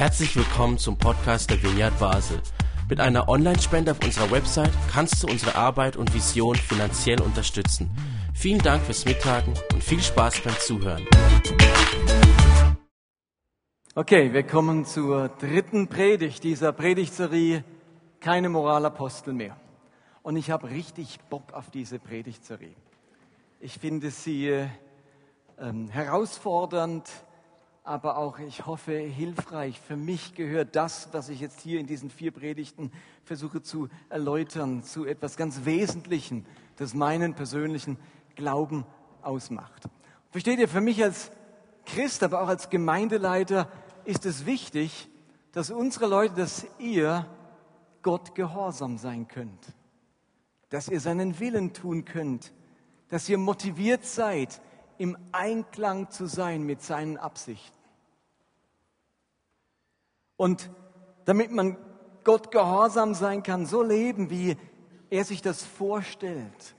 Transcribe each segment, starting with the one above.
Herzlich willkommen zum Podcast der Vineyard Basel. Mit einer Online-Spende auf unserer Website kannst du unsere Arbeit und Vision finanziell unterstützen. Vielen Dank fürs Mittagen und viel Spaß beim Zuhören. Okay, wir kommen zur dritten Predigt dieser Predigtserie Keine Moralapostel mehr. Und ich habe richtig Bock auf diese Predigtserie. Ich finde sie ähm, herausfordernd, aber auch, ich hoffe, hilfreich. Für mich gehört das, was ich jetzt hier in diesen vier Predigten versuche zu erläutern, zu etwas ganz Wesentlichem, das meinen persönlichen Glauben ausmacht. Versteht ihr, für mich als Christ, aber auch als Gemeindeleiter ist es wichtig, dass unsere Leute, dass ihr Gott gehorsam sein könnt, dass ihr seinen Willen tun könnt, dass ihr motiviert seid, im Einklang zu sein mit seinen Absichten. Und damit man Gott gehorsam sein kann, so leben, wie er sich das vorstellt,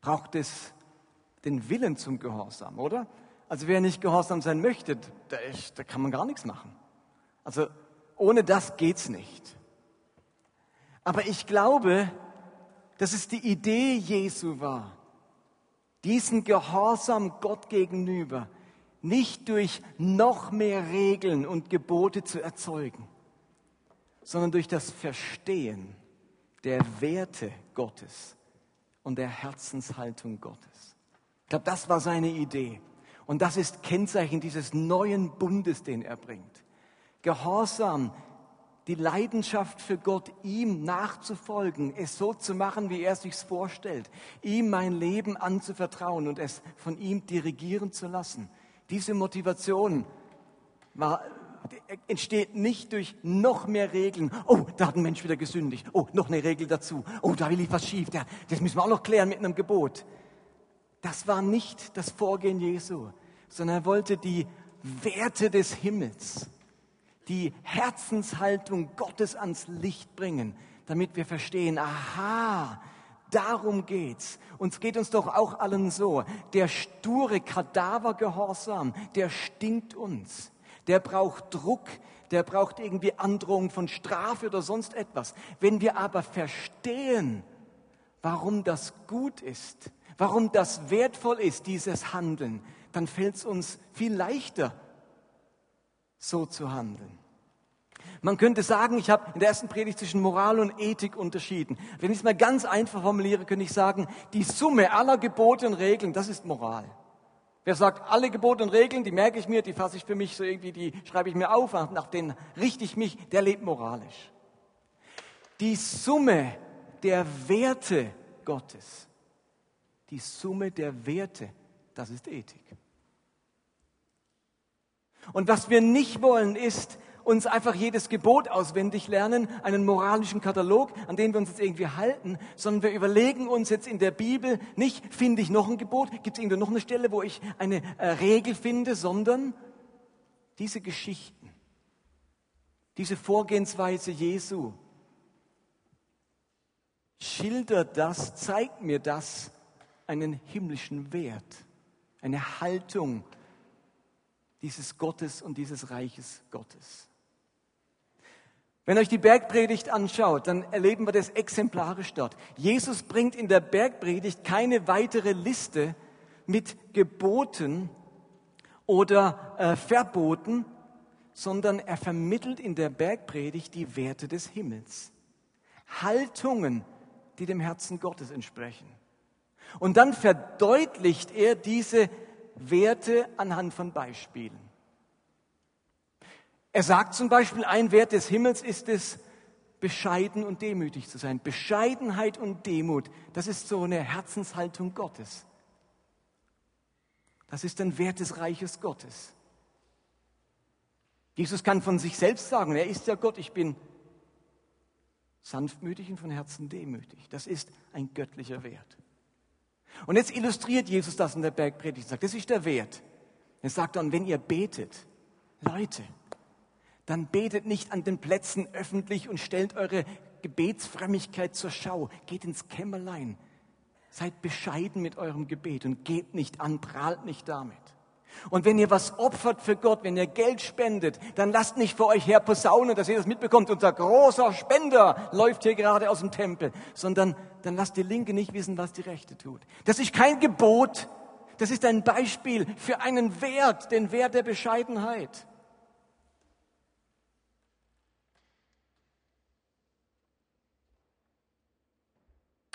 braucht es den Willen zum Gehorsam, oder? Also wer nicht gehorsam sein möchte, da, da kann man gar nichts machen. Also ohne das geht's nicht. Aber ich glaube, dass es die Idee Jesu war, diesen Gehorsam Gott gegenüber nicht durch noch mehr Regeln und Gebote zu erzeugen, sondern durch das Verstehen der Werte Gottes und der Herzenshaltung Gottes. Ich glaube, das war seine Idee. Und das ist Kennzeichen dieses neuen Bundes, den er bringt. Gehorsam die Leidenschaft für Gott, ihm nachzufolgen, es so zu machen, wie er sich's vorstellt, ihm mein Leben anzuvertrauen und es von ihm dirigieren zu lassen. Diese Motivation war, entsteht nicht durch noch mehr Regeln. Oh, da hat ein Mensch wieder gesündigt. Oh, noch eine Regel dazu. Oh, da ich was schief. Das müssen wir auch noch klären mit einem Gebot. Das war nicht das Vorgehen Jesu, sondern er wollte die Werte des Himmels die Herzenshaltung Gottes ans Licht bringen, damit wir verstehen, aha, darum geht's. Uns geht uns doch auch allen so. Der sture Kadavergehorsam, der stinkt uns. Der braucht Druck, der braucht irgendwie Androhung von Strafe oder sonst etwas. Wenn wir aber verstehen, warum das gut ist, warum das wertvoll ist, dieses Handeln, dann fällt es uns viel leichter, so zu handeln. Man könnte sagen, ich habe in der ersten Predigt zwischen Moral und Ethik unterschieden. Wenn ich es mal ganz einfach formuliere, könnte ich sagen, die Summe aller Gebote und Regeln, das ist Moral. Wer sagt, alle Gebote und Regeln, die merke ich mir, die fasse ich für mich so irgendwie, die schreibe ich mir auf, nach denen richte ich mich, der lebt moralisch. Die Summe der Werte Gottes, die Summe der Werte, das ist Ethik. Und was wir nicht wollen, ist uns einfach jedes Gebot auswendig lernen, einen moralischen Katalog, an den wir uns jetzt irgendwie halten, sondern wir überlegen uns jetzt in der Bibel nicht, finde ich noch ein Gebot, gibt es irgendwo noch eine Stelle, wo ich eine äh, Regel finde, sondern diese Geschichten, diese Vorgehensweise Jesu, schildert das, zeigt mir das einen himmlischen Wert, eine Haltung, dieses Gottes und dieses Reiches Gottes. Wenn euch die Bergpredigt anschaut, dann erleben wir das exemplarisch dort. Jesus bringt in der Bergpredigt keine weitere Liste mit Geboten oder äh, Verboten, sondern er vermittelt in der Bergpredigt die Werte des Himmels. Haltungen, die dem Herzen Gottes entsprechen. Und dann verdeutlicht er diese Werte anhand von Beispielen. Er sagt zum Beispiel, ein Wert des Himmels ist es, bescheiden und demütig zu sein. Bescheidenheit und Demut, das ist so eine Herzenshaltung Gottes. Das ist ein Wert des Reiches Gottes. Jesus kann von sich selbst sagen, er ist ja Gott, ich bin sanftmütig und von Herzen demütig. Das ist ein göttlicher Wert. Und jetzt illustriert Jesus das in der Bergpredigt und sagt, das ist der Wert. Er sagt dann, wenn ihr betet, Leute, dann betet nicht an den Plätzen öffentlich und stellt eure Gebetsfrömmigkeit zur Schau. Geht ins Kämmerlein. Seid bescheiden mit eurem Gebet und gebt nicht an, prahlt nicht damit. Und wenn ihr was opfert für Gott, wenn ihr Geld spendet, dann lasst nicht vor euch her posaunen, dass ihr das mitbekommt. Unser großer Spender läuft hier gerade aus dem Tempel, sondern dann lasst die Linke nicht wissen, was die Rechte tut. Das ist kein Gebot. Das ist ein Beispiel für einen Wert, den Wert der Bescheidenheit.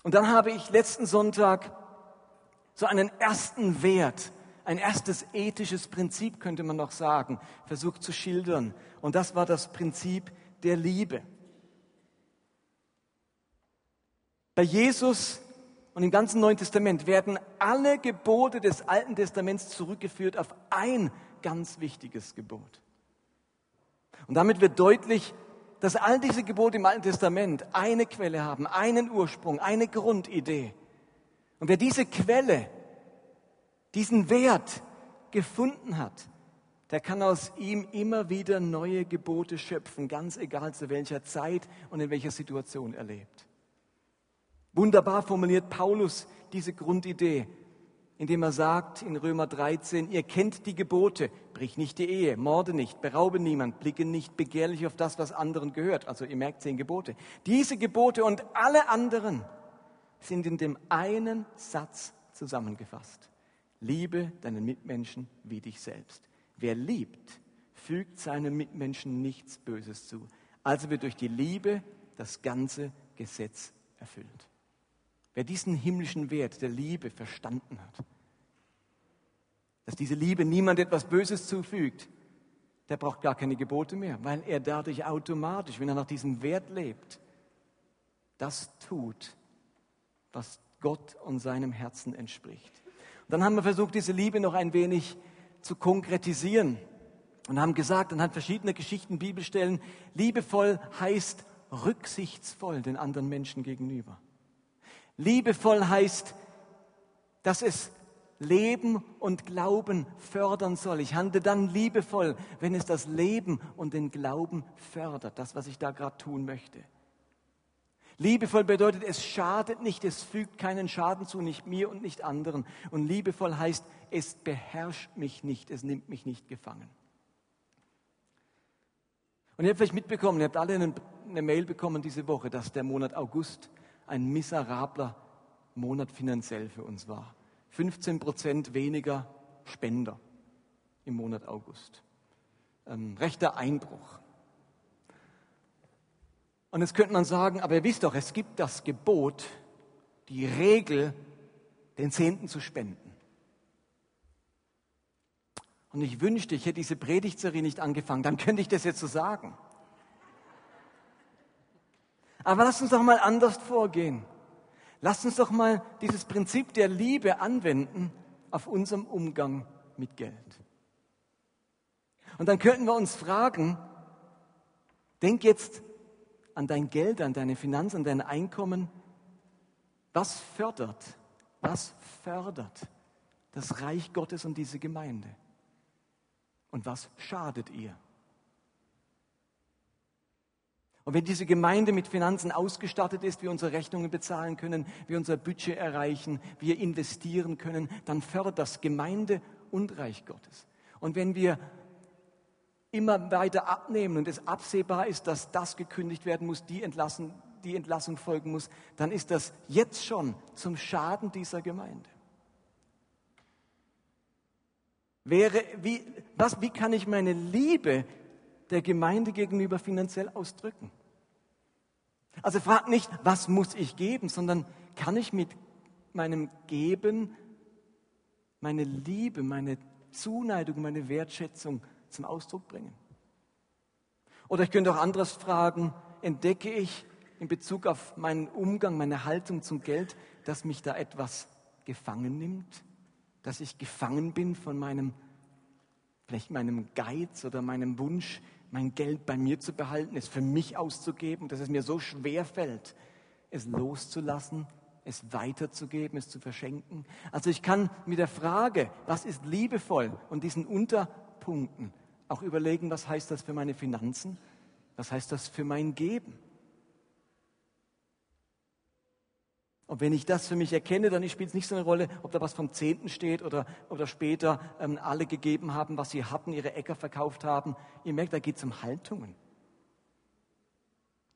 Und dann habe ich letzten Sonntag so einen ersten Wert, ein erstes ethisches Prinzip, könnte man noch sagen, versucht zu schildern. Und das war das Prinzip der Liebe. Bei Jesus und im ganzen Neuen Testament werden alle Gebote des Alten Testaments zurückgeführt auf ein ganz wichtiges Gebot. Und damit wird deutlich, dass all diese Gebote im Alten Testament eine Quelle haben, einen Ursprung, eine Grundidee. Und wer diese Quelle, diesen Wert gefunden hat, der kann aus ihm immer wieder neue Gebote schöpfen, ganz egal zu welcher Zeit und in welcher Situation er lebt. Wunderbar formuliert Paulus diese Grundidee indem er sagt in Römer 13, ihr kennt die Gebote, brich nicht die Ehe, morde nicht, beraube niemand, blicke nicht begehrlich auf das, was anderen gehört. Also ihr merkt zehn Gebote. Diese Gebote und alle anderen sind in dem einen Satz zusammengefasst. Liebe deinen Mitmenschen wie dich selbst. Wer liebt, fügt seinem Mitmenschen nichts Böses zu. Also wird durch die Liebe das ganze Gesetz erfüllt. Wer diesen himmlischen Wert der Liebe verstanden hat, dass diese Liebe niemand etwas Böses zufügt, der braucht gar keine Gebote mehr, weil er dadurch automatisch, wenn er nach diesem Wert lebt, das tut, was Gott und seinem Herzen entspricht. Dann haben wir versucht, diese Liebe noch ein wenig zu konkretisieren und haben gesagt, anhand verschiedener Geschichten, Bibelstellen, liebevoll heißt rücksichtsvoll den anderen Menschen gegenüber. Liebevoll heißt, dass es Leben und Glauben fördern soll. Ich handle dann liebevoll, wenn es das Leben und den Glauben fördert, das, was ich da gerade tun möchte. Liebevoll bedeutet, es schadet nicht, es fügt keinen Schaden zu, nicht mir und nicht anderen. Und liebevoll heißt, es beherrscht mich nicht, es nimmt mich nicht gefangen. Und ihr habt vielleicht mitbekommen, ihr habt alle eine, Mail bekommen diese Woche, dass der Monat August ein miserabler Monat finanziell für uns war. 15 Prozent weniger Spender im Monat August. Ein rechter Einbruch. Und jetzt könnte man sagen, aber ihr wisst doch, es gibt das Gebot, die Regel, den Zehnten zu spenden. Und ich wünschte, ich hätte diese Predigtserie nicht angefangen, dann könnte ich das jetzt so sagen. Aber lasst uns doch mal anders vorgehen. Lasst uns doch mal dieses Prinzip der Liebe anwenden auf unserem Umgang mit Geld. Und dann könnten wir uns fragen, denk jetzt an dein Geld, an deine Finanzen, an dein Einkommen. Was fördert, was fördert das Reich Gottes und diese Gemeinde? Und was schadet ihr? Und wenn diese Gemeinde mit Finanzen ausgestattet ist, wir unsere Rechnungen bezahlen können, wir unser Budget erreichen, wir investieren können, dann fördert das Gemeinde und Reich Gottes. Und wenn wir immer weiter abnehmen und es absehbar ist, dass das gekündigt werden muss, die, entlassen, die Entlassung folgen muss, dann ist das jetzt schon zum Schaden dieser Gemeinde. Wäre, wie, was, wie kann ich meine Liebe der Gemeinde gegenüber finanziell ausdrücken. Also fragt nicht, was muss ich geben, sondern kann ich mit meinem Geben meine Liebe, meine Zuneigung, meine Wertschätzung zum Ausdruck bringen? Oder ich könnte auch anderes fragen, entdecke ich in Bezug auf meinen Umgang, meine Haltung zum Geld, dass mich da etwas gefangen nimmt, dass ich gefangen bin von meinem, vielleicht meinem Geiz oder meinem Wunsch, mein Geld bei mir zu behalten, es für mich auszugeben, dass es mir so schwer fällt, es loszulassen, es weiterzugeben, es zu verschenken. Also ich kann mit der Frage, was ist liebevoll und diesen Unterpunkten auch überlegen, was heißt das für meine Finanzen, was heißt das für mein Geben. Und wenn ich das für mich erkenne, dann spielt es nicht so eine Rolle, ob da was vom Zehnten steht oder, oder später ähm, alle gegeben haben, was sie hatten, ihre Äcker verkauft haben. Ihr merkt, da geht es um Haltungen,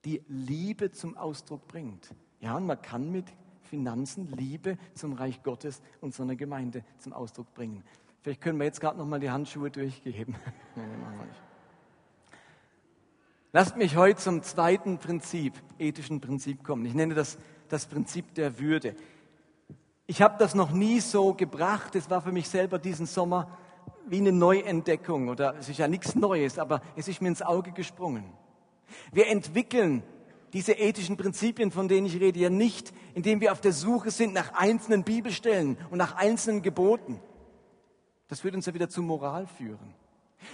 die Liebe zum Ausdruck bringt. Ja, und man kann mit Finanzen Liebe zum Reich Gottes und seiner Gemeinde zum Ausdruck bringen. Vielleicht können wir jetzt gerade noch mal die Handschuhe durchgeben. Nein, machen wir nicht. Lasst mich heute zum zweiten Prinzip, ethischen Prinzip kommen. Ich nenne das das Prinzip der Würde. Ich habe das noch nie so gebracht. Es war für mich selber diesen Sommer wie eine Neuentdeckung oder es ist ja nichts Neues, aber es ist mir ins Auge gesprungen. Wir entwickeln diese ethischen Prinzipien, von denen ich rede, ja nicht, indem wir auf der Suche sind nach einzelnen Bibelstellen und nach einzelnen Geboten. Das würde uns ja wieder zur Moral führen.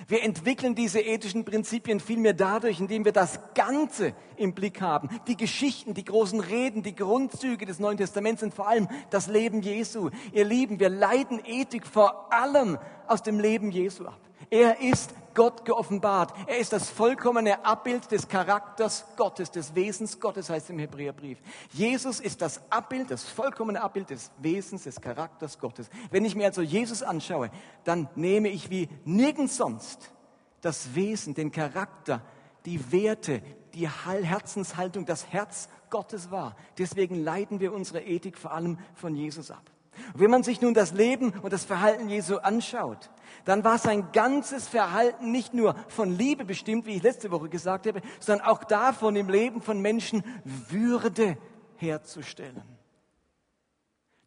Wir entwickeln diese ethischen Prinzipien vielmehr dadurch, indem wir das Ganze im Blick haben. Die Geschichten, die großen Reden, die Grundzüge des Neuen Testaments und vor allem das Leben Jesu. Ihr Lieben, wir leiten Ethik vor allem aus dem Leben Jesu ab. Er ist Gott geoffenbart. Er ist das vollkommene Abbild des Charakters Gottes, des Wesens Gottes, heißt im Hebräerbrief. Jesus ist das Abbild, das vollkommene Abbild des Wesens, des Charakters Gottes. Wenn ich mir also Jesus anschaue, dann nehme ich wie nirgends sonst das Wesen, den Charakter, die Werte, die Herzenshaltung, das Herz Gottes wahr. Deswegen leiten wir unsere Ethik vor allem von Jesus ab. Und wenn man sich nun das Leben und das Verhalten Jesu anschaut, dann war sein ganzes Verhalten nicht nur von Liebe bestimmt, wie ich letzte Woche gesagt habe, sondern auch davon, im Leben von Menschen Würde herzustellen.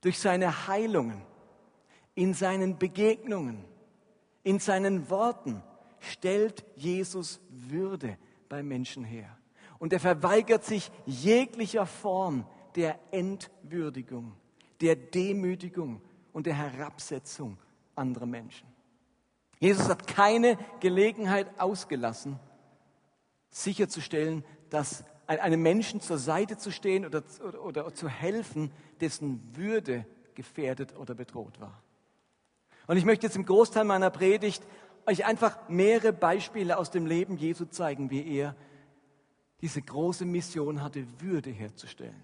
Durch seine Heilungen, in seinen Begegnungen, in seinen Worten stellt Jesus Würde bei Menschen her. Und er verweigert sich jeglicher Form der Entwürdigung der Demütigung und der Herabsetzung anderer Menschen. Jesus hat keine Gelegenheit ausgelassen, sicherzustellen, dass einem Menschen zur Seite zu stehen oder, oder, oder zu helfen, dessen Würde gefährdet oder bedroht war. Und ich möchte jetzt im Großteil meiner Predigt euch einfach mehrere Beispiele aus dem Leben Jesu zeigen, wie er diese große Mission hatte, Würde herzustellen.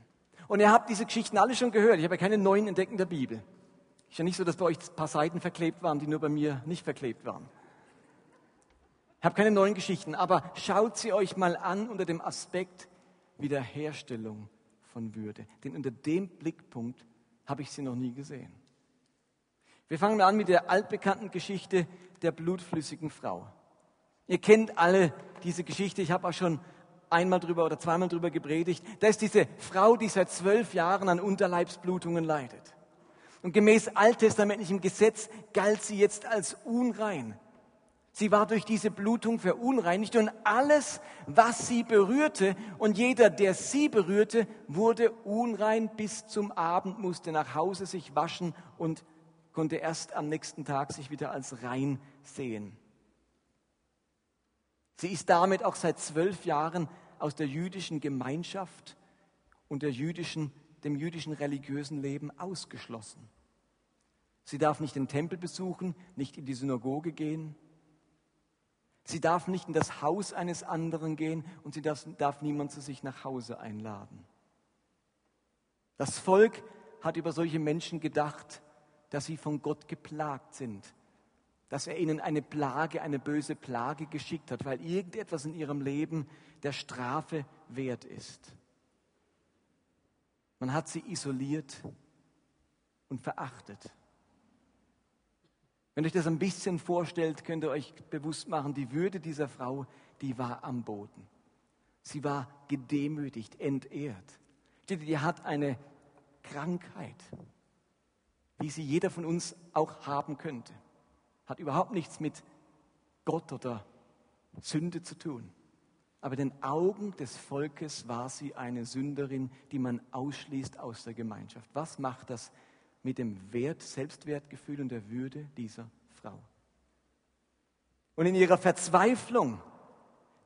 Und ihr habt diese Geschichten alle schon gehört. Ich habe ja keine neuen Entdecken der Bibel. Ist ja nicht so, dass bei euch ein paar Seiten verklebt waren, die nur bei mir nicht verklebt waren. Ich habe keine neuen Geschichten, aber schaut sie euch mal an unter dem Aspekt Wiederherstellung von Würde. Denn unter dem Blickpunkt habe ich sie noch nie gesehen. Wir fangen mal an mit der altbekannten Geschichte der blutflüssigen Frau. Ihr kennt alle diese Geschichte. Ich habe auch schon einmal drüber oder zweimal drüber gepredigt. Da ist diese Frau, die seit zwölf Jahren an Unterleibsblutungen leidet. Und gemäß alttestamentlichem Gesetz galt sie jetzt als unrein. Sie war durch diese Blutung verunreinigt und alles, was sie berührte und jeder, der sie berührte, wurde unrein bis zum Abend, musste nach Hause sich waschen und konnte erst am nächsten Tag sich wieder als rein sehen. Sie ist damit auch seit zwölf Jahren aus der jüdischen Gemeinschaft und der jüdischen, dem jüdischen religiösen Leben ausgeschlossen. Sie darf nicht den Tempel besuchen, nicht in die Synagoge gehen. Sie darf nicht in das Haus eines anderen gehen und sie darf, darf niemand zu sich nach Hause einladen. Das Volk hat über solche Menschen gedacht, dass sie von Gott geplagt sind, dass er ihnen eine Plage, eine böse Plage geschickt hat, weil irgendetwas in ihrem Leben der Strafe wert ist. Man hat sie isoliert und verachtet. Wenn euch das ein bisschen vorstellt, könnt ihr euch bewusst machen, die Würde dieser Frau, die war am Boden. Sie war gedemütigt, entehrt. Die hat eine Krankheit, wie sie jeder von uns auch haben könnte. Hat überhaupt nichts mit Gott oder Sünde zu tun. Aber den Augen des Volkes war sie eine Sünderin, die man ausschließt aus der Gemeinschaft. Was macht das mit dem Wert, Selbstwertgefühl und der Würde dieser Frau? Und in ihrer Verzweiflung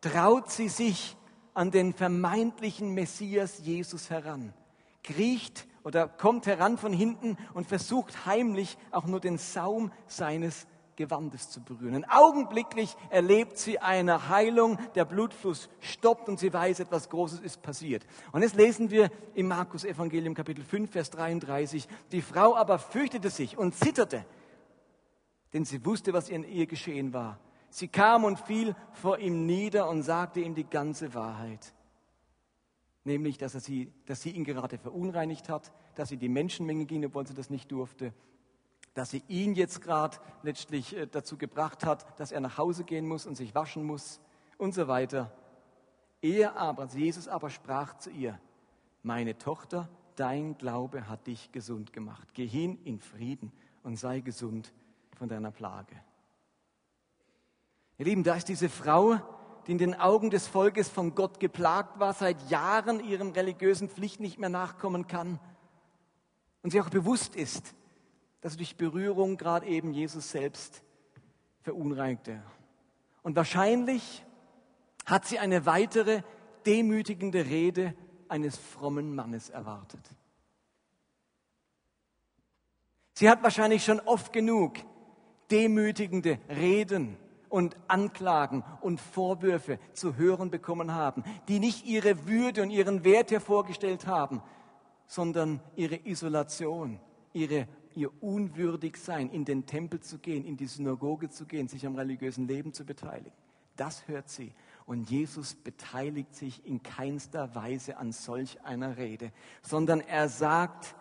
traut sie sich an den vermeintlichen Messias Jesus heran, kriecht oder kommt heran von hinten und versucht heimlich auch nur den Saum seines Gewandes zu berühren. Augenblicklich erlebt sie eine Heilung, der Blutfluss stoppt und sie weiß, etwas Großes ist passiert. Und jetzt lesen wir im Markus Evangelium Kapitel 5, Vers 33, die Frau aber fürchtete sich und zitterte, denn sie wusste, was in ihr geschehen war. Sie kam und fiel vor ihm nieder und sagte ihm die ganze Wahrheit. Nämlich, dass, er sie, dass sie ihn gerade verunreinigt hat, dass sie die Menschenmenge ging, obwohl sie das nicht durfte, dass sie ihn jetzt gerade letztlich äh, dazu gebracht hat, dass er nach Hause gehen muss und sich waschen muss und so weiter. Er aber, Jesus aber sprach zu ihr, meine Tochter, dein Glaube hat dich gesund gemacht. Geh hin in Frieden und sei gesund von deiner Plage. Ihr Lieben, da ist diese Frau, die in den Augen des Volkes von Gott geplagt war, seit Jahren ihren religiösen Pflichten nicht mehr nachkommen kann und sie auch bewusst ist, dass durch Berührung gerade eben Jesus selbst verunreinigte. Und wahrscheinlich hat sie eine weitere demütigende Rede eines frommen Mannes erwartet. Sie hat wahrscheinlich schon oft genug demütigende Reden und Anklagen und Vorwürfe zu hören bekommen haben, die nicht ihre Würde und ihren Wert hervorgestellt haben, sondern ihre Isolation, ihre, ihr Unwürdigsein, in den Tempel zu gehen, in die Synagoge zu gehen, sich am religiösen Leben zu beteiligen. Das hört sie. Und Jesus beteiligt sich in keinster Weise an solch einer Rede, sondern er sagt,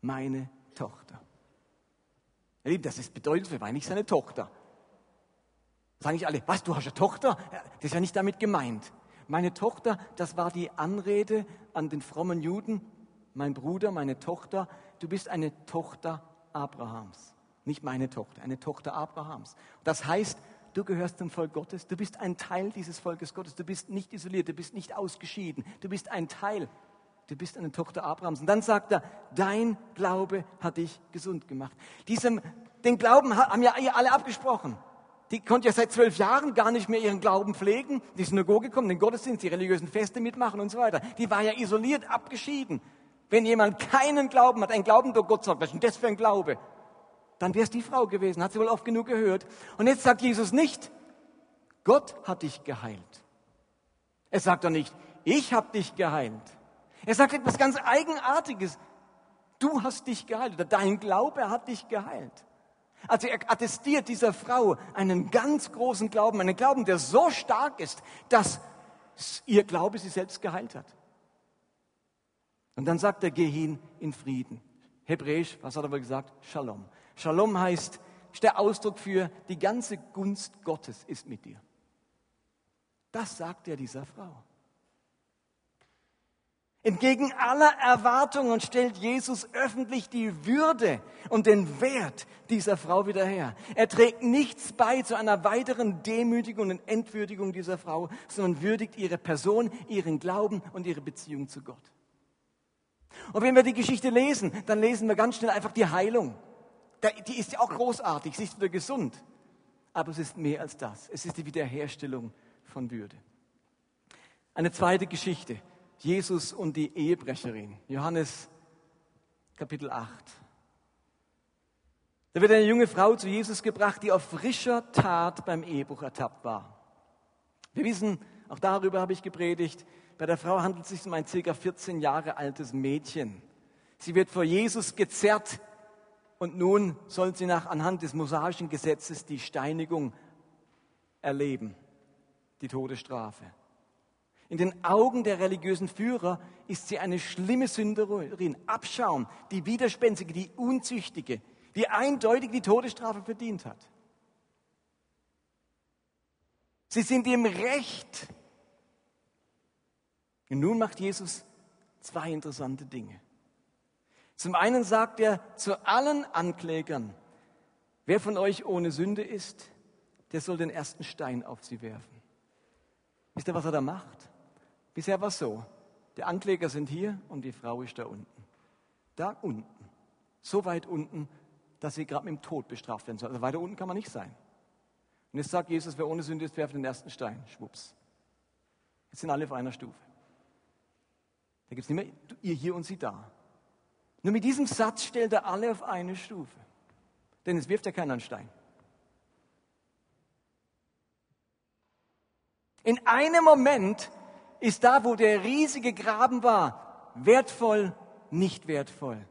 meine Tochter. Das ist bedeutet, wir waren nicht seine Tochter. Sagen nicht alle, was, du hast eine Tochter? Das ist ja nicht damit gemeint. Meine Tochter, das war die Anrede an den frommen Juden. Mein Bruder, meine Tochter, du bist eine Tochter Abrahams. Nicht meine Tochter, eine Tochter Abrahams. Das heißt, du gehörst zum Volk Gottes, du bist ein Teil dieses Volkes Gottes, du bist nicht isoliert, du bist nicht ausgeschieden, du bist ein Teil, du bist eine Tochter Abrahams. Und dann sagt er, dein Glaube hat dich gesund gemacht. Diesem, den Glauben haben ja alle abgesprochen die konnte ja seit zwölf Jahren gar nicht mehr ihren Glauben pflegen, die Synagoge kommen, den Gottesdienst, die religiösen Feste mitmachen und so weiter. Die war ja isoliert, abgeschieden. Wenn jemand keinen Glauben hat, ein Glauben durch Gott sagt, was ist denn das für ein Glaube? Dann wäre es die Frau gewesen, hat sie wohl oft genug gehört. Und jetzt sagt Jesus nicht, Gott hat dich geheilt. Er sagt doch nicht, ich habe dich geheilt. Er sagt etwas ganz Eigenartiges. Du hast dich geheilt oder dein Glaube hat dich geheilt. Also er attestiert dieser Frau einen ganz großen Glauben, einen Glauben, der so stark ist, dass ihr Glaube sie selbst geheilt hat. Und dann sagt er, geh hin in Frieden. Hebräisch, was hat er wohl gesagt? Shalom. Shalom heißt, ist der Ausdruck für die ganze Gunst Gottes ist mit dir. Das sagt er dieser Frau. Entgegen aller Erwartungen stellt Jesus öffentlich die Würde und den Wert dieser Frau wieder her. Er trägt nichts bei zu einer weiteren Demütigung und Entwürdigung dieser Frau, sondern würdigt ihre Person, ihren Glauben und ihre Beziehung zu Gott. Und wenn wir die Geschichte lesen, dann lesen wir ganz schnell einfach die Heilung. Die ist ja auch großartig, sie ist wieder gesund. Aber es ist mehr als das. Es ist die Wiederherstellung von Würde. Eine zweite Geschichte Jesus und die Ehebrecherin. Johannes Kapitel 8. Da wird eine junge Frau zu Jesus gebracht, die auf frischer Tat beim Ehebruch ertappt war. Wir wissen, auch darüber habe ich gepredigt, bei der Frau handelt es sich um ein circa 14 Jahre altes Mädchen. Sie wird vor Jesus gezerrt und nun soll sie nach anhand des mosaischen Gesetzes die Steinigung erleben, die Todesstrafe. In den Augen der religiösen Führer ist sie eine schlimme Sünderin, Abschaum, die Widerspenstige, die Unzüchtige, die eindeutig die Todesstrafe verdient hat. Sie sind im Recht. Und nun macht Jesus zwei interessante Dinge. Zum einen sagt er zu allen Anklägern, wer von euch ohne Sünde ist, der soll den ersten Stein auf sie werfen. Wisst ihr, was er da macht? Bisher war es so, die Ankläger sind hier und die Frau ist da unten. Da unten. So weit unten, dass sie gerade mit dem Tod bestraft werden soll. Also weiter unten kann man nicht sein. Und jetzt sagt Jesus, wer ohne Sünde ist, werfe den ersten Stein. Schwupps. Jetzt sind alle auf einer Stufe. Da gibt es nicht mehr ihr hier und sie da. Nur mit diesem Satz stellt er alle auf eine Stufe. Denn es wirft ja keinen einen Stein. In einem Moment ist da, wo der riesige Graben war, wertvoll, nicht wertvoll.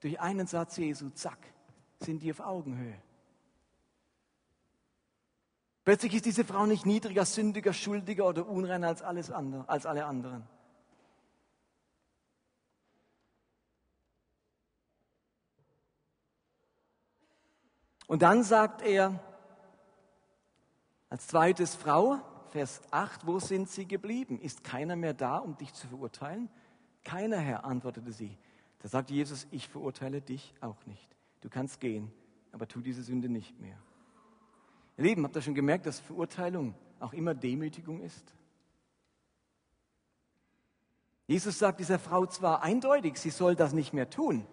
Durch einen Satz Jesu, zack, sind die auf Augenhöhe. Plötzlich ist diese Frau nicht niedriger, sündiger, schuldiger oder unreiner als, alles andere, als alle anderen. Und dann sagt er als zweites Frau, Vers 8, wo sind sie geblieben? Ist keiner mehr da, um dich zu verurteilen? Keiner, Herr, antwortete sie. Da sagte Jesus, ich verurteile dich auch nicht. Du kannst gehen, aber tu diese Sünde nicht mehr. Ihr Lieben, habt ihr schon gemerkt, dass Verurteilung auch immer Demütigung ist? Jesus sagt dieser Frau zwar eindeutig, sie soll das nicht mehr tun,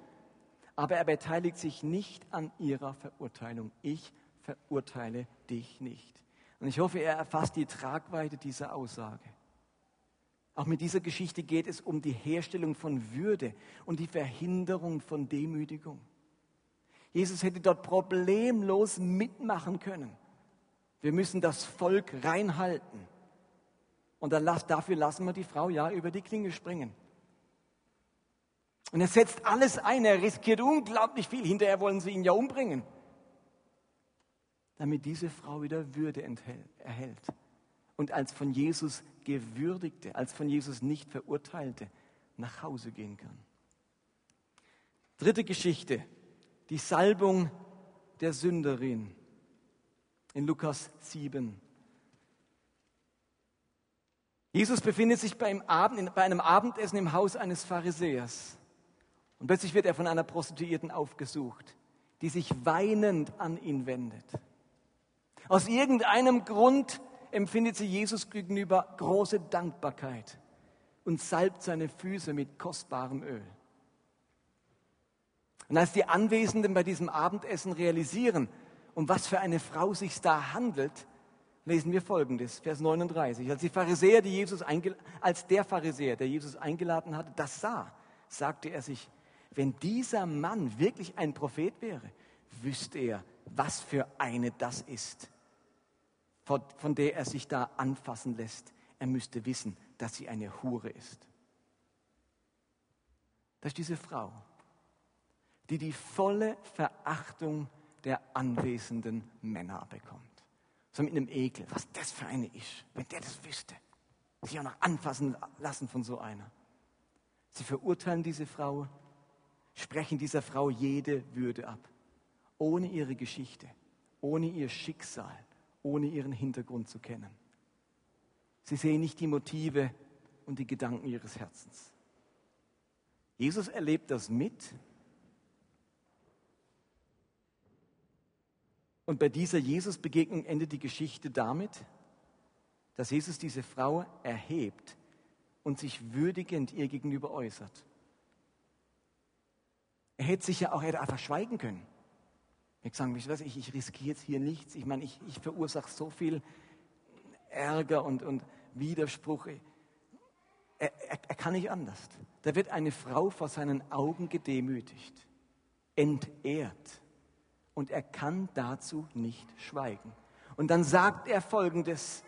aber er beteiligt sich nicht an ihrer Verurteilung. Ich verurteile dich nicht. Und ich hoffe, er erfasst die Tragweite dieser Aussage. Auch mit dieser Geschichte geht es um die Herstellung von Würde und die Verhinderung von Demütigung. Jesus hätte dort problemlos mitmachen können. Wir müssen das Volk reinhalten. Und dann dafür lassen wir die Frau ja über die Klinge springen. Und er setzt alles ein, er riskiert unglaublich viel. Hinterher wollen sie ihn ja umbringen, damit diese Frau wieder Würde erhält und als von Jesus gewürdigte, als von Jesus nicht verurteilte, nach Hause gehen kann. Dritte Geschichte, die Salbung der Sünderin in Lukas 7. Jesus befindet sich bei einem, Abendessen im Haus eines Pharisäers. Und plötzlich wird er von einer Prostituierten aufgesucht, die sich weinend an ihn wendet. Aus irgendeinem Grund empfindet sie Jesus gegenüber große Dankbarkeit und salbt seine Füße mit kostbarem Öl. Und als die Anwesenden bei diesem Abendessen realisieren, um was für eine Frau sich da handelt, lesen wir folgendes, Vers 39. Als die Pharisäer, die Jesus als der Pharisäer, der Jesus eingeladen hatte, das sah, sagte er sich, wenn dieser Mann wirklich ein Prophet wäre, wüsste er, was für eine das ist, von, der er sich da anfassen lässt. Er müsste wissen, dass sie eine Hure ist. Das ist diese Frau, die die volle Verachtung der anwesenden Männer bekommt. So mit einem Ekel, was das für eine ist, wenn der das wüsste. Sich auch noch anfassen lassen von so einer. Sie verurteilen diese Frau sprechen dieser Frau jede Würde ab. Ohne ihre Geschichte, ohne ihr Schicksal, ohne ihren Hintergrund zu kennen. Sie sehen nicht die Motive und die Gedanken ihres Herzens. Jesus erlebt das mit. Und bei dieser Jesus-Begegnung endet die Geschichte damit, dass Jesus diese Frau erhebt und sich würdigend ihr gegenüber äußert. Er hätte sich ja auch hätte einfach schweigen können. Ich sagen, was, ich, ich riskiere jetzt hier nichts. Ich meine, ich, ich verursache so viel Ärger und, und Widerspruch. Er, er, er kann nicht anders. Da wird eine Frau vor seinen Augen gedemütigt, entehrt. Und er kann dazu nicht schweigen. Und dann sagt er Folgendes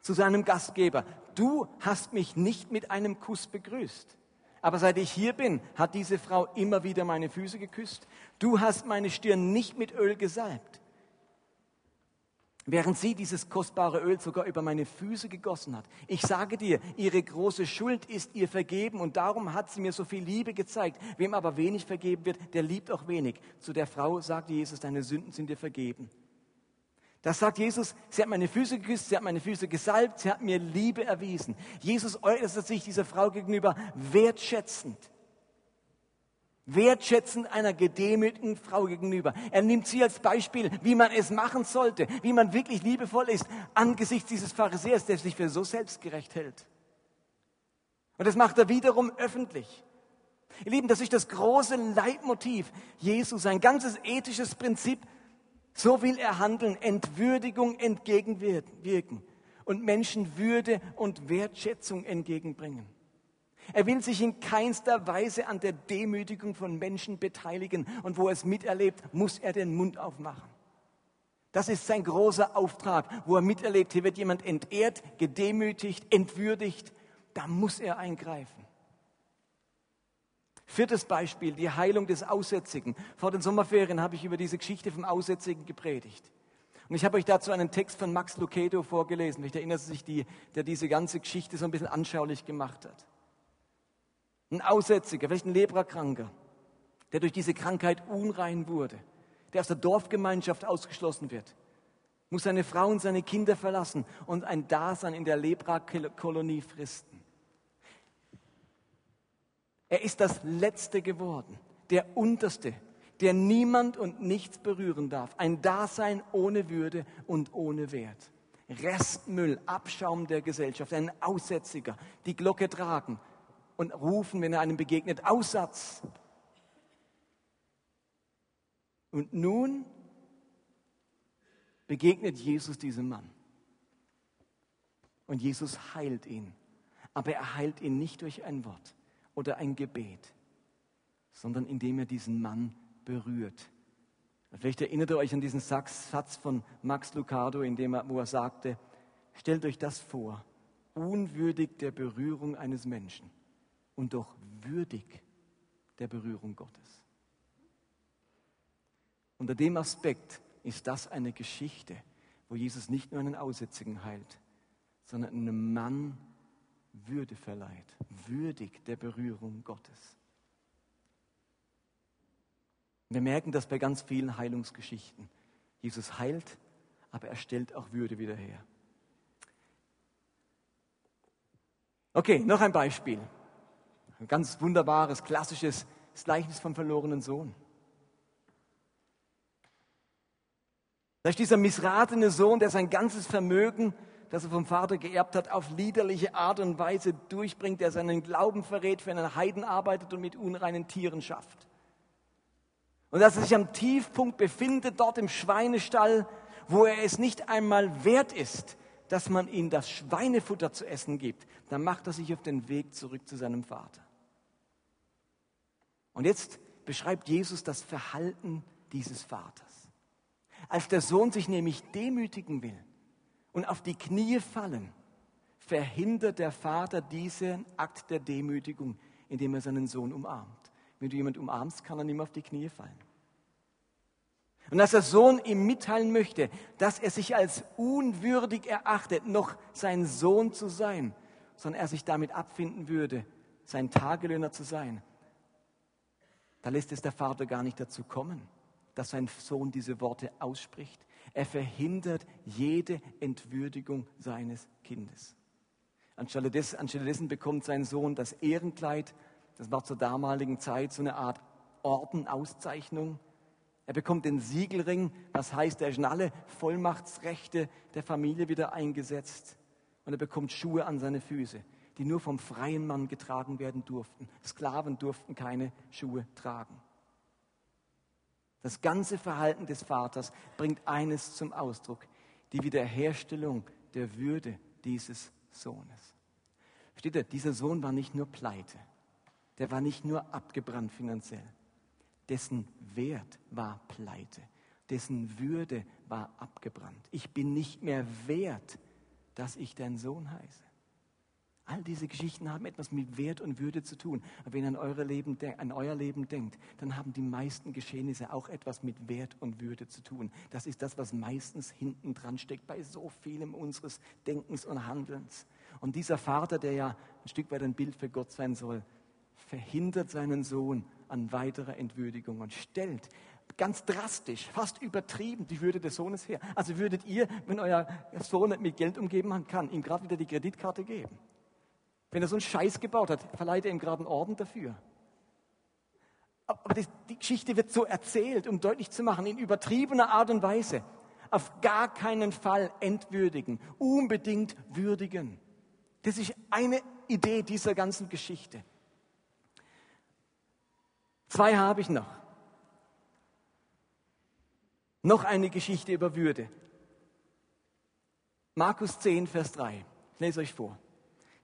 zu seinem Gastgeber. Du hast mich nicht mit einem Kuss begrüßt. Aber seit ich hier bin, hat diese Frau immer wieder meine Füße geküsst. Du hast meine Stirn nicht mit Öl gesalbt. Während sie dieses kostbare Öl sogar über meine Füße gegossen hat. Ich sage dir, ihre große Schuld ist ihr vergeben und darum hat sie mir so viel Liebe gezeigt. Wem aber wenig vergeben wird, der liebt auch wenig. Zu der Frau sagte Jesus, deine Sünden sind dir vergeben. Da sagt Jesus, sie hat meine Füße geküsst, sie hat meine Füße gesalbt, sie hat mir Liebe erwiesen. Jesus äußert sich dieser Frau gegenüber wertschätzend. Wertschätzend einer gedemütigten Frau gegenüber. Er nimmt sie als Beispiel, wie man es machen sollte, wie man wirklich liebevoll ist angesichts dieses Pharisäers, der sich für so selbstgerecht hält. Und das macht er wiederum öffentlich. Ihr Lieben, das ist das große Leitmotiv Jesu, sein ganzes ethisches Prinzip so will er handeln, Entwürdigung entgegenwirken und Menschen Würde und Wertschätzung entgegenbringen. Er will sich in keinster Weise an der Demütigung von Menschen beteiligen und wo er es miterlebt, muss er den Mund aufmachen. Das ist sein großer Auftrag, wo er miterlebt, hier wird jemand entehrt, gedemütigt, entwürdigt. Da muss er eingreifen. Viertes Beispiel, die Heilung des Aussätzigen. Vor den Sommerferien habe ich über diese Geschichte vom Aussätzigen gepredigt. Und ich habe euch dazu einen Text von Max Lucado vorgelesen. Vielleicht erinnert sich die, der diese ganze Geschichte so ein bisschen anschaulich gemacht hat. Ein Aussätziger, vielleicht ein Leprakranker, der durch diese Krankheit unrein wurde der aus der Dorfgemeinschaft ausgeschlossen wird, muss seine Frau und seine Kinder verlassen und ein Dasein in der Lepra-Kolonie fristen. Er ist das Letzte geworden, der Unterste, der niemand und nichts berühren darf. Ein Dasein ohne Würde und ohne Wert. Restmüll, Abschaum der Gesellschaft, ein Aussätziger, die Glocke tragen und rufen, wenn er einem begegnet, Aussatz, und nun begegnet Jesus diesem Mann. Und Jesus heilt ihn. Aber er heilt ihn nicht durch ein Wort oder ein Gebet, sondern indem er diesen Mann berührt. Vielleicht erinnert ihr euch an diesen Satz von Max Lucado, in dem er, wo er sagte, stellt euch das vor, unwürdig der Berührung eines Menschen und doch würdig der Berührung Gottes. Unter dem Aspekt ist das eine Geschichte, wo Jesus nicht nur einen Aussätzigen heilt, sondern einem Mann Würde verleiht, würdig der Berührung Gottes. Wir merken das bei ganz vielen Heilungsgeschichten. Jesus heilt, aber er stellt auch Würde wieder her. Okay, noch ein Beispiel. Ein ganz wunderbares, klassisches Gleichnis vom verlorenen Sohn. Da ist dieser missratene Sohn, der sein ganzes Vermögen, das er vom Vater geerbt hat, auf liederliche Art und Weise durchbringt, der seinen Glauben verrät, für einen Heiden arbeitet und mit unreinen Tieren schafft. Und dass er sich am Tiefpunkt befindet, dort im Schweinestall, wo er es nicht einmal wert ist, dass man ihm das Schweinefutter zu essen gibt, dann macht er sich auf den Weg zurück zu seinem Vater. Und jetzt beschreibt Jesus das Verhalten dieses Vaters. Als der Sohn sich nämlich demütigen will und auf die Knie fallen, verhindert der Vater diesen Akt der Demütigung, indem er seinen Sohn umarmt. Wenn du jemanden umarmst, kann er nicht mehr auf die Knie fallen. Und als der Sohn ihm mitteilen möchte, dass er sich als unwürdig erachtet, noch sein Sohn zu sein, sondern er sich damit abfinden würde, sein Tagelöhner zu sein, da lässt es der Vater gar nicht dazu kommen dass sein Sohn diese Worte ausspricht. Er verhindert jede Entwürdigung seines Kindes. Anstelle dessen bekommt sein Sohn das Ehrenkleid, das war zur damaligen Zeit so eine Art Ordenauszeichnung. Er bekommt den Siegelring, das heißt, er ist alle Vollmachtsrechte der Familie wieder eingesetzt. Und er bekommt Schuhe an seine Füße, die nur vom freien Mann getragen werden durften. Sklaven durften keine Schuhe tragen. Das ganze Verhalten des Vaters bringt eines zum Ausdruck, die Wiederherstellung der Würde dieses Sohnes. Versteht ihr, dieser Sohn war nicht nur pleite, der war nicht nur abgebrannt finanziell, dessen Wert war pleite, dessen Würde war abgebrannt. Ich bin nicht mehr wert, dass ich dein Sohn heiße. All diese Geschichten haben etwas mit Wert und Würde zu tun. Aber wenn ihr an, eure Leben, an euer Leben denkt, dann haben die meisten Geschehnisse auch etwas mit Wert und Würde zu tun. Das ist das, was meistens hinten dran steckt bei so vielem unseres Denkens und Handelns. Und dieser Vater, der ja ein Stück weit ein Bild für Gott sein soll, verhindert seinen Sohn an weiterer Entwürdigung und stellt ganz drastisch, fast übertrieben die Würde des Sohnes her. Also würdet ihr, wenn euer Sohn mit Geld umgeben kann, ihm gerade wieder die Kreditkarte geben? Wenn er so einen Scheiß gebaut hat, verleiht er ihm gerade einen Orden dafür. Aber die, Geschichte wird so erzählt, um deutlich zu machen, in übertriebener Art und Weise. Auf gar keinen Fall entwürdigen, unbedingt würdigen. Das ist eine Idee dieser ganzen Geschichte. Zwei habe ich noch. Noch eine Geschichte über Würde. Markus 10, Vers 3. Ich lese euch vor.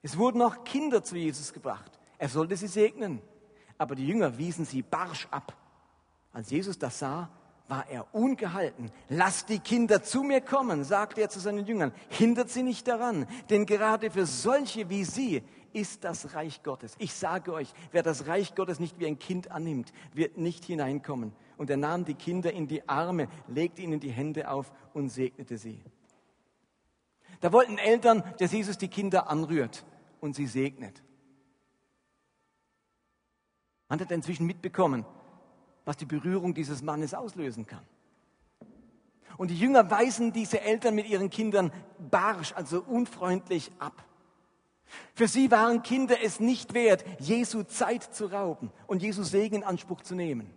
Es wurden auch Kinder zu Jesus gebracht. Er sollte sie segnen. Aber die Jünger wiesen sie barsch ab. Als Jesus das sah, war er ungehalten. Lasst die Kinder zu mir kommen, sagte er zu seinen Jüngern. Hindert sie nicht daran, denn gerade für solche wie sie ist das Reich Gottes. Ich sage euch, wer das Reich Gottes nicht wie ein Kind annimmt, wird nicht hineinkommen. Und er nahm die Kinder in die Arme, legte ihnen die Hände auf und segnete sie. Da wollten Eltern, dass Jesus die Kinder anrührt und sie segnet. Man hat inzwischen mitbekommen, was die Berührung dieses Mannes auslösen kann. Und die Jünger weisen diese Eltern mit ihren Kindern barsch, also unfreundlich ab. Für sie waren Kinder es nicht wert, Jesu Zeit zu rauben und Jesu Segen in Anspruch zu nehmen.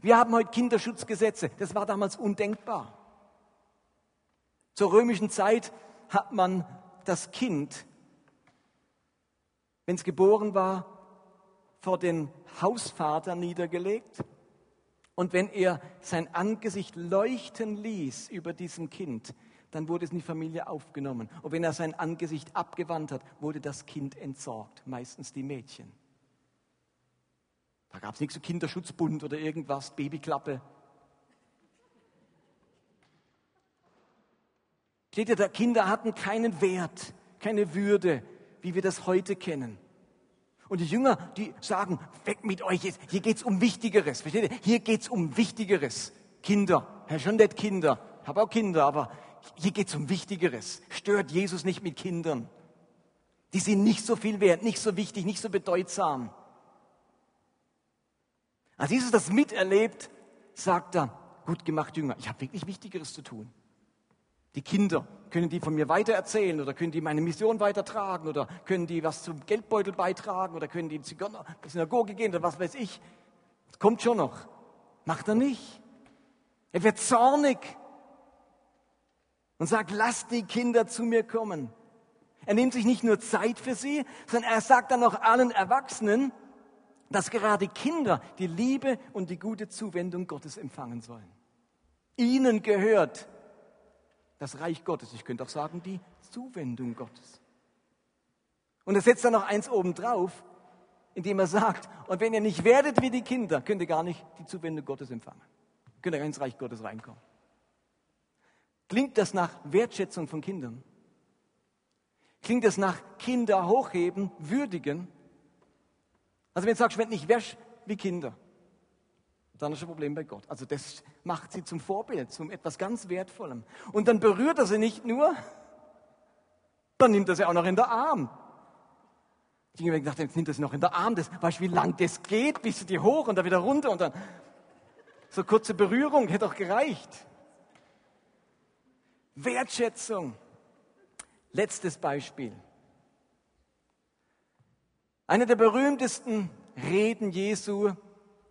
Wir haben heute Kinderschutzgesetze, das war damals undenkbar. Zur römischen Zeit hat man das Kind, wenn es geboren war, vor den Hausvater niedergelegt. Und wenn er sein Angesicht leuchten ließ über diesem Kind, dann wurde es in die Familie aufgenommen. Und wenn er sein Angesicht abgewandt hat, wurde das Kind entsorgt, meistens die Mädchen. Da gab es nichts so Kinderschutzbund oder irgendwas, Babyklappe. Steht ihr, Kinder hatten keinen Wert, keine Würde, wie wir das heute kennen. Und die Jünger, die sagen, weg mit euch, hier geht es um Wichtigeres. Versteht ihr? Hier geht es um Wichtigeres. Kinder, Herr schon nicht Kinder, habe auch Kinder, aber hier geht es um Wichtigeres. Stört Jesus nicht mit Kindern. Die sind nicht so viel wert, nicht so wichtig, nicht so bedeutsam. Als Jesus das miterlebt, sagt er, gut gemacht, Jünger, ich habe wirklich Wichtigeres zu tun. Die Kinder, können die von mir weitererzählen oder können die meine Mission weitertragen oder können die was zum Geldbeutel beitragen oder können die in die Synagoge gehen oder was weiß ich. Das kommt schon noch. Macht er nicht. Er wird zornig und sagt, lasst die Kinder zu mir kommen. Er nimmt sich nicht nur Zeit für sie, sondern er sagt dann auch allen Erwachsenen, dass gerade Kinder die Liebe und die gute Zuwendung Gottes empfangen sollen. Ihnen gehört das Reich Gottes. Ich könnte auch sagen, die Zuwendung Gottes. Und er setzt dann noch eins obendrauf, indem er sagt, und wenn ihr nicht werdet wie die Kinder, könnt ihr gar nicht die Zuwendung Gottes empfangen. Könnt ihr ins Reich Gottes reinkommen. Klingt das nach Wertschätzung von Kindern? Klingt das nach Kinder hochheben, würdigen? Also wenn du sagst, wenn nicht wäsch wie Kinder, dann ist ein Problem bei Gott. Also das macht sie zum Vorbild, zum etwas ganz Wertvollem. Und dann berührt er sie nicht nur, dann nimmt er sie auch noch in der Arm. Ich habe gedacht, jetzt nimmt er sie noch in der Arm. Das, weißt du, wie lang das geht, bis sie die hoch und dann wieder runter und dann so kurze Berührung hätte doch gereicht. Wertschätzung. Letztes Beispiel. Eine der berühmtesten Reden Jesu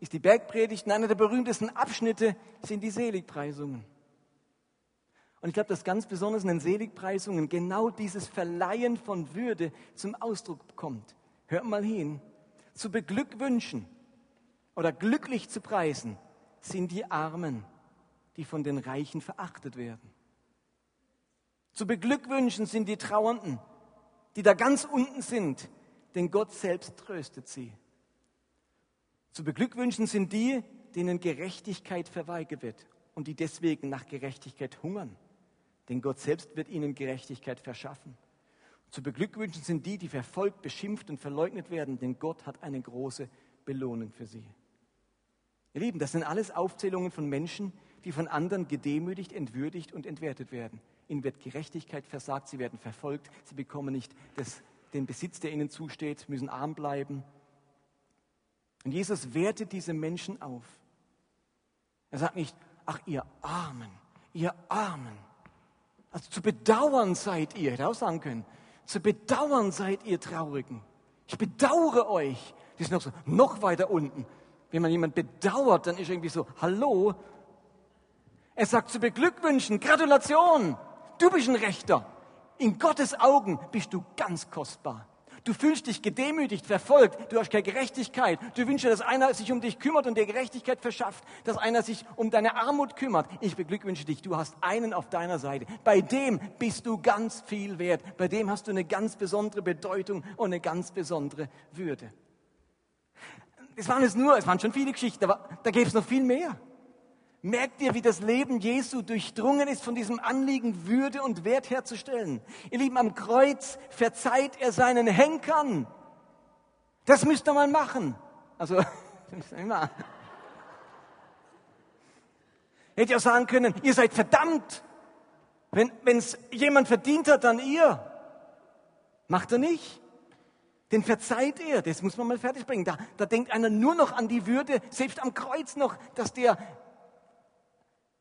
ist die Bergpredigt einer der berühmtesten Abschnitte sind die Seligpreisungen. Und ich glaube, dass ganz besonders in den Seligpreisungen genau dieses Verleihen von Würde zum Ausdruck kommt. Hört mal hin. Zu beglückwünschen oder glücklich zu preisen sind die Armen, die von den Reichen verachtet werden. Zu beglückwünschen sind die Trauernden, die da ganz unten sind, denn Gott selbst tröstet sie. Zu beglückwünschen sind die, denen Gerechtigkeit verweigert wird und die deswegen nach Gerechtigkeit hungern. Denn Gott selbst wird ihnen Gerechtigkeit verschaffen. Zu beglückwünschen sind die, die verfolgt, beschimpft und verleugnet werden, denn Gott hat eine große Belohnung für sie. Ihr Lieben, das sind alles Aufzählungen von Menschen, die von anderen gedemütigt, entwürdigt und entwertet werden. Ihnen wird Gerechtigkeit versagt, sie werden verfolgt, sie bekommen nicht das, den Besitz, der ihnen zusteht, müssen arm bleiben, und Jesus wertet diese Menschen auf. Er sagt nicht, ach ihr Armen, ihr Armen. Also zu bedauern seid ihr, hätte auch sagen können, zu bedauern seid ihr Traurigen. Ich bedauere euch. Die sind noch so, noch weiter unten. Wenn man jemand bedauert, dann ist irgendwie so, hallo. Er sagt zu beglückwünschen, Gratulation, du bist ein Rechter. In Gottes Augen bist du ganz kostbar. Du fühlst dich gedemütigt, verfolgt, du hast keine Gerechtigkeit. Du wünschst, dass einer sich um dich kümmert und dir Gerechtigkeit verschafft, dass einer sich um deine Armut kümmert. Ich beglückwünsche dich, du hast einen auf deiner Seite. Bei dem bist du ganz viel wert. Bei dem hast du eine ganz besondere Bedeutung und eine ganz besondere Würde. Es waren es nur, es waren schon viele Geschichten, aber da gäbe es noch viel mehr. Merkt ihr, wie das Leben Jesu durchdrungen ist von diesem Anliegen, Würde und Wert herzustellen? Ihr Lieben, am Kreuz verzeiht er seinen Henkern. Das müsst ihr mal machen. Also, immer. Hätte ich auch sagen können, ihr seid verdammt. Wenn es jemand verdient hat, dann ihr. Macht er nicht. Den verzeiht er. Das muss man mal fertig bringen. Da, da denkt einer nur noch an die Würde, selbst am Kreuz noch, dass der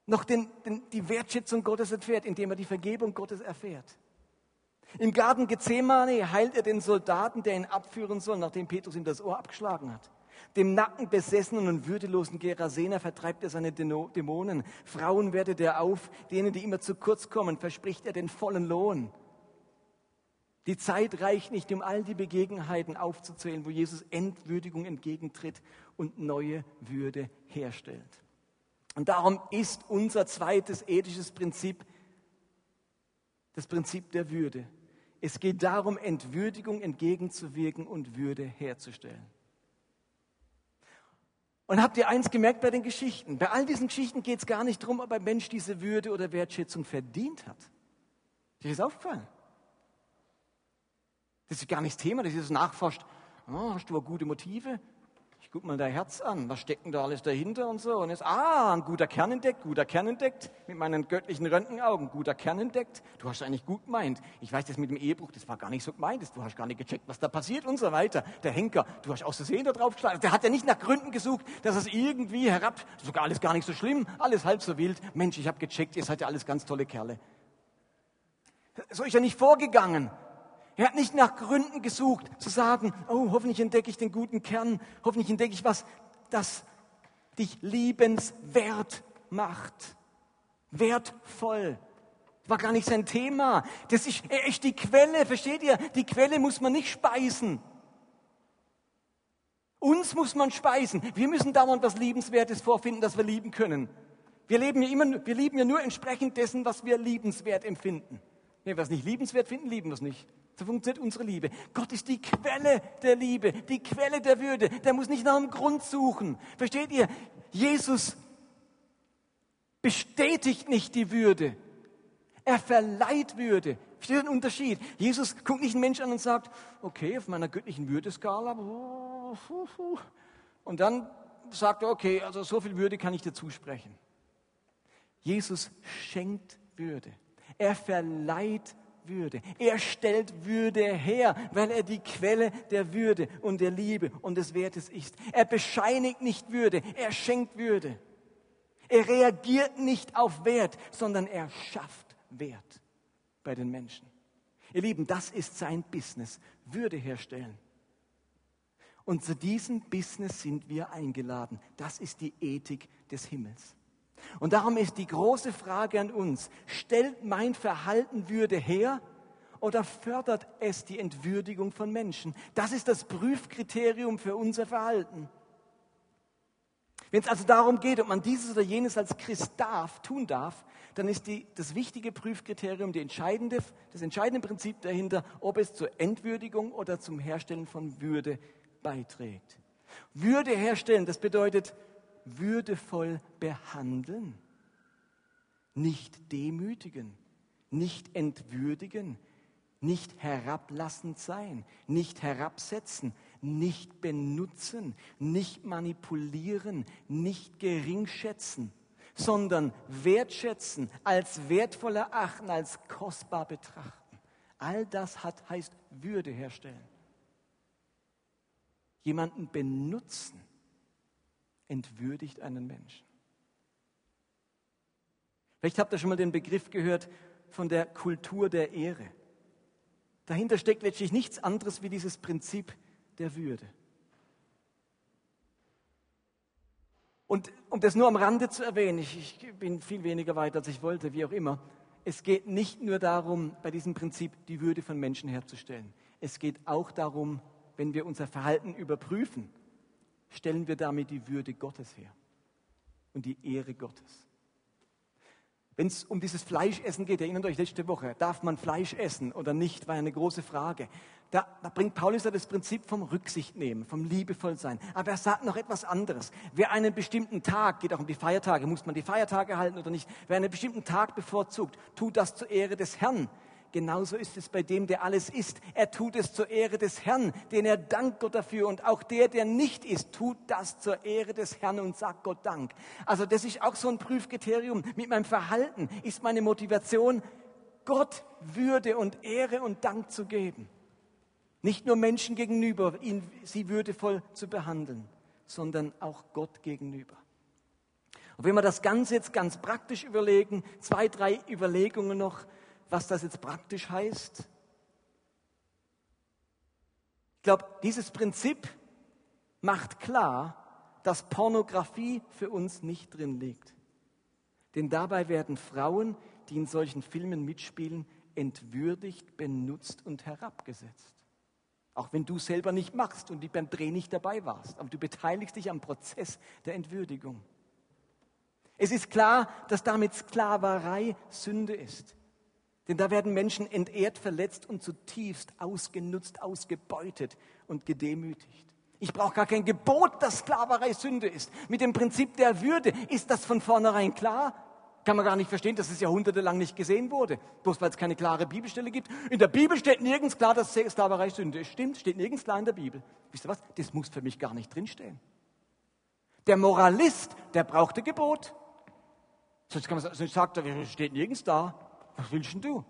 noch den, den, die Wertschätzung Gottes erfährt, indem er die Vergebung Gottes erfährt. Im Garten Gethsemane heilt er den Soldaten, der ihn abführen soll, nachdem Petrus ihm das Ohr abgeschlagen hat. Dem nackenbesessenen und würdelosen Gerasener vertreibt er seine Dämonen. Frauen wertet er auf, denen, die immer zu kurz kommen, verspricht er den vollen Lohn. Die Zeit reicht nicht, um all die Begebenheiten aufzuzählen, wo Jesus Entwürdigung entgegentritt und neue Würde herstellt. Und darum ist unser zweites ethisches Prinzip das Prinzip der Würde. Es geht darum, Entwürdigung entgegenzuwirken und Würde herzustellen. Und habt ihr eins gemerkt bei den Geschichten? Bei all diesen Geschichten geht es gar nicht darum, ob ein Mensch diese Würde oder Wertschätzung verdient hat. Ist dir das aufgefallen? Das ist gar nicht Thema, das ist nachforscht. Oh, hast du gute Motive? Guck mal dein Herz an, was steckt denn da alles dahinter und so. Und jetzt, ah, ein guter Kern entdeckt, guter Kern entdeckt, mit meinen göttlichen Röntgenaugen, guter Kern entdeckt. Du hast eigentlich gut gemeint. Ich weiß, das mit dem Ehebruch, das war gar nicht so gemeint, du hast gar nicht gecheckt, was da passiert und so weiter. Der Henker, du hast aus Versehen da drauf geschlagen. Der hat ja nicht nach Gründen gesucht, dass es irgendwie herab, sogar alles gar nicht so schlimm, alles halb so wild. Mensch, ich habe gecheckt, ihr seid ja alles ganz tolle Kerle. So ist er nicht vorgegangen. Er hat nicht nach Gründen gesucht, zu sagen, oh, hoffentlich entdecke ich den guten Kern, hoffentlich entdecke ich was, das dich liebenswert macht. Wertvoll. War gar nicht sein Thema. Das ist echt die Quelle, versteht ihr? Die Quelle muss man nicht speisen. Uns muss man speisen. Wir müssen dauernd was Liebenswertes vorfinden, das wir lieben können. Wir, leben ja immer, wir lieben ja nur entsprechend dessen, was wir liebenswert empfinden. Wenn wir es nicht liebenswert finden, lieben wir es nicht. So funktioniert unsere Liebe. Gott ist die Quelle der Liebe, die Quelle der Würde. Der muss nicht nach einem Grund suchen. Versteht ihr? Jesus bestätigt nicht die Würde. Er verleiht Würde. Versteht ihr den Unterschied? Jesus guckt nicht einen Menschen an und sagt, okay, auf meiner göttlichen Würdeskala, und dann sagt er, okay, also so viel Würde kann ich dir zusprechen. Jesus schenkt Würde. Er verleiht würde. Er stellt Würde her, weil er die Quelle der Würde und der Liebe und des Wertes ist. Er bescheinigt nicht Würde, er schenkt Würde. Er reagiert nicht auf Wert, sondern er schafft Wert bei den Menschen. Ihr Lieben, das ist sein Business, Würde herstellen. Und zu diesem Business sind wir eingeladen. Das ist die Ethik des Himmels. Und darum ist die große Frage an uns, stellt mein Verhalten Würde her oder fördert es die Entwürdigung von Menschen? Das ist das Prüfkriterium für unser Verhalten. Wenn es also darum geht, ob man dieses oder jenes als Christ darf, tun darf, dann ist die, das wichtige Prüfkriterium, entscheidende, das entscheidende Prinzip dahinter, ob es zur Entwürdigung oder zum Herstellen von Würde beiträgt. Würde herstellen, das bedeutet würdevoll behandeln, nicht demütigen, nicht entwürdigen, nicht herablassend sein, nicht herabsetzen, nicht benutzen, nicht manipulieren, nicht geringschätzen, sondern wertschätzen, als wertvoll erachten, als kostbar betrachten. All das hat, heißt Würde herstellen. Jemanden benutzen entwürdigt einen Menschen. Vielleicht habt ihr schon mal den Begriff gehört von der Kultur der Ehre. Dahinter steckt letztlich nichts anderes wie dieses Prinzip der Würde. Und um das nur am Rande zu erwähnen, ich, ich, bin viel weniger weit, als ich wollte, wie auch immer. Es geht nicht nur darum, bei diesem Prinzip die Würde von Menschen herzustellen. Es geht auch darum, wenn wir unser Verhalten überprüfen, stellen wir damit die Würde Gottes her und die Ehre Gottes. Wenn es um dieses Fleischessen geht, erinnert euch letzte Woche, darf man Fleisch essen oder nicht, war eine große Frage. Da, da bringt Paulus ja das Prinzip vom Rücksicht nehmen, vom Liebevollsein. Aber er sagt noch etwas anderes. Wer einen bestimmten Tag, geht auch um die Feiertage, muss man die Feiertage halten oder nicht, wer einen bestimmten Tag bevorzugt, tut das zur Ehre des Herrn. Genauso ist es bei dem, der alles ist. Er tut es zur Ehre des Herrn, den er dankt Gott dafür. Und auch der, der nicht ist, tut das zur Ehre des Herrn und sagt Gott Dank. Also das ist auch so ein Prüfkriterium. Mit meinem Verhalten ist meine Motivation, Gott Würde und Ehre und Dank zu geben. Nicht nur Menschen gegenüber, ihn, sie würdevoll zu behandeln, sondern auch Gott gegenüber. Und wenn wir das Ganze jetzt ganz praktisch überlegen, zwei, drei Überlegungen noch, was das jetzt praktisch heißt? Ich glaube, dieses Prinzip macht klar, dass Pornografie für uns nicht drin liegt. Denn dabei werden Frauen, die in solchen Filmen mitspielen, entwürdigt, benutzt und herabgesetzt. Auch wenn du selber nicht machst und beim Dreh nicht dabei warst, aber du beteiligst dich am Prozess der Entwürdigung. Es ist klar, dass damit Sklaverei Sünde ist. Denn da werden Menschen entehrt, verletzt und zutiefst ausgenutzt, ausgebeutet und gedemütigt. Ich brauche gar kein Gebot, dass Sklaverei Sünde ist. Mit dem Prinzip der Würde ist das von vornherein klar. Kann man gar nicht verstehen, dass es jahrhundertelang nicht gesehen wurde. Bloß weil es keine klare Bibelstelle gibt. In der Bibel steht nirgends klar, dass Sklaverei Sünde ist. Stimmt, steht nirgends klar in der Bibel. Wisst ihr was? Das muss für mich gar nicht drinstehen. Der Moralist, der brauchte Gebot. Sonst, kann man, sonst sagt er, steht nirgends da. Was willst denn du?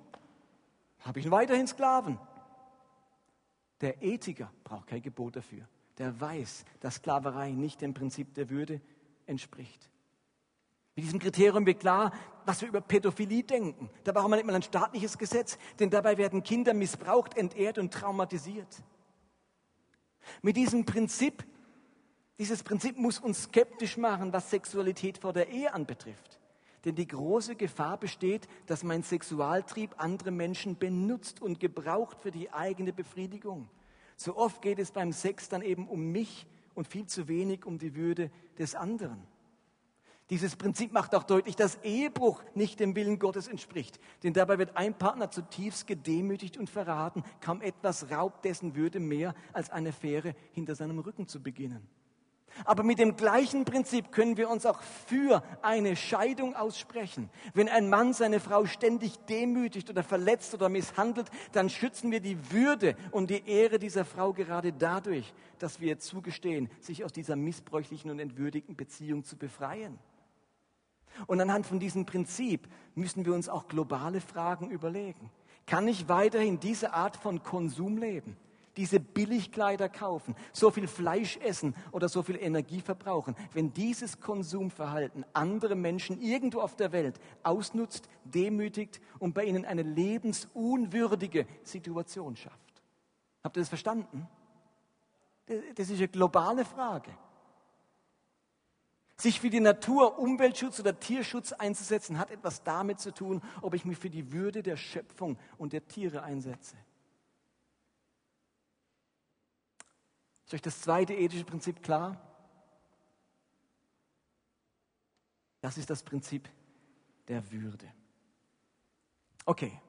Habe ich weiterhin Sklaven? Der Ethiker braucht kein Gebot dafür. Der weiß, dass Sklaverei nicht dem Prinzip der Würde entspricht. Mit diesem Kriterium wird klar, was wir über Pädophilie denken. Da braucht man nicht mal ein staatliches Gesetz, denn dabei werden Kinder missbraucht, entehrt und traumatisiert. Mit diesem Prinzip, dieses Prinzip muss uns skeptisch machen, was Sexualität vor der Ehe anbetrifft. Denn die große Gefahr besteht, dass mein Sexualtrieb andere Menschen benutzt und gebraucht für die eigene Befriedigung. So oft geht es beim Sex dann eben um mich und viel zu wenig um die Würde des anderen. Dieses Prinzip macht auch deutlich, dass Ehebruch nicht dem Willen Gottes entspricht. Denn dabei wird ein Partner zutiefst gedemütigt und verraten. Kaum etwas raubt dessen Würde mehr, als eine Fähre hinter seinem Rücken zu beginnen. Aber mit dem gleichen Prinzip können wir uns auch für eine Scheidung aussprechen. Wenn ein Mann seine Frau ständig demütigt oder verletzt oder misshandelt, dann schützen wir die Würde und die Ehre dieser Frau gerade dadurch, dass wir zugestehen, sich aus dieser missbräuchlichen und entwürdigten Beziehung zu befreien. Und anhand von diesem Prinzip müssen wir uns auch globale Fragen überlegen. Kann ich weiterhin diese Art von Konsum leben? Diese Billigkleider kaufen, so viel Fleisch essen oder so viel Energie verbrauchen, wenn dieses Konsumverhalten andere Menschen irgendwo auf der Welt ausnutzt, demütigt und bei ihnen eine lebensunwürdige Situation schafft. Habt ihr das verstanden? Das ist eine globale Frage. Sich für die Natur, Umweltschutz oder Tierschutz einzusetzen, hat etwas damit zu tun, ob ich mich für die Würde der Schöpfung und der Tiere einsetze. Ist euch das zweite ethische Prinzip klar? Das ist das Prinzip der Würde. Okay,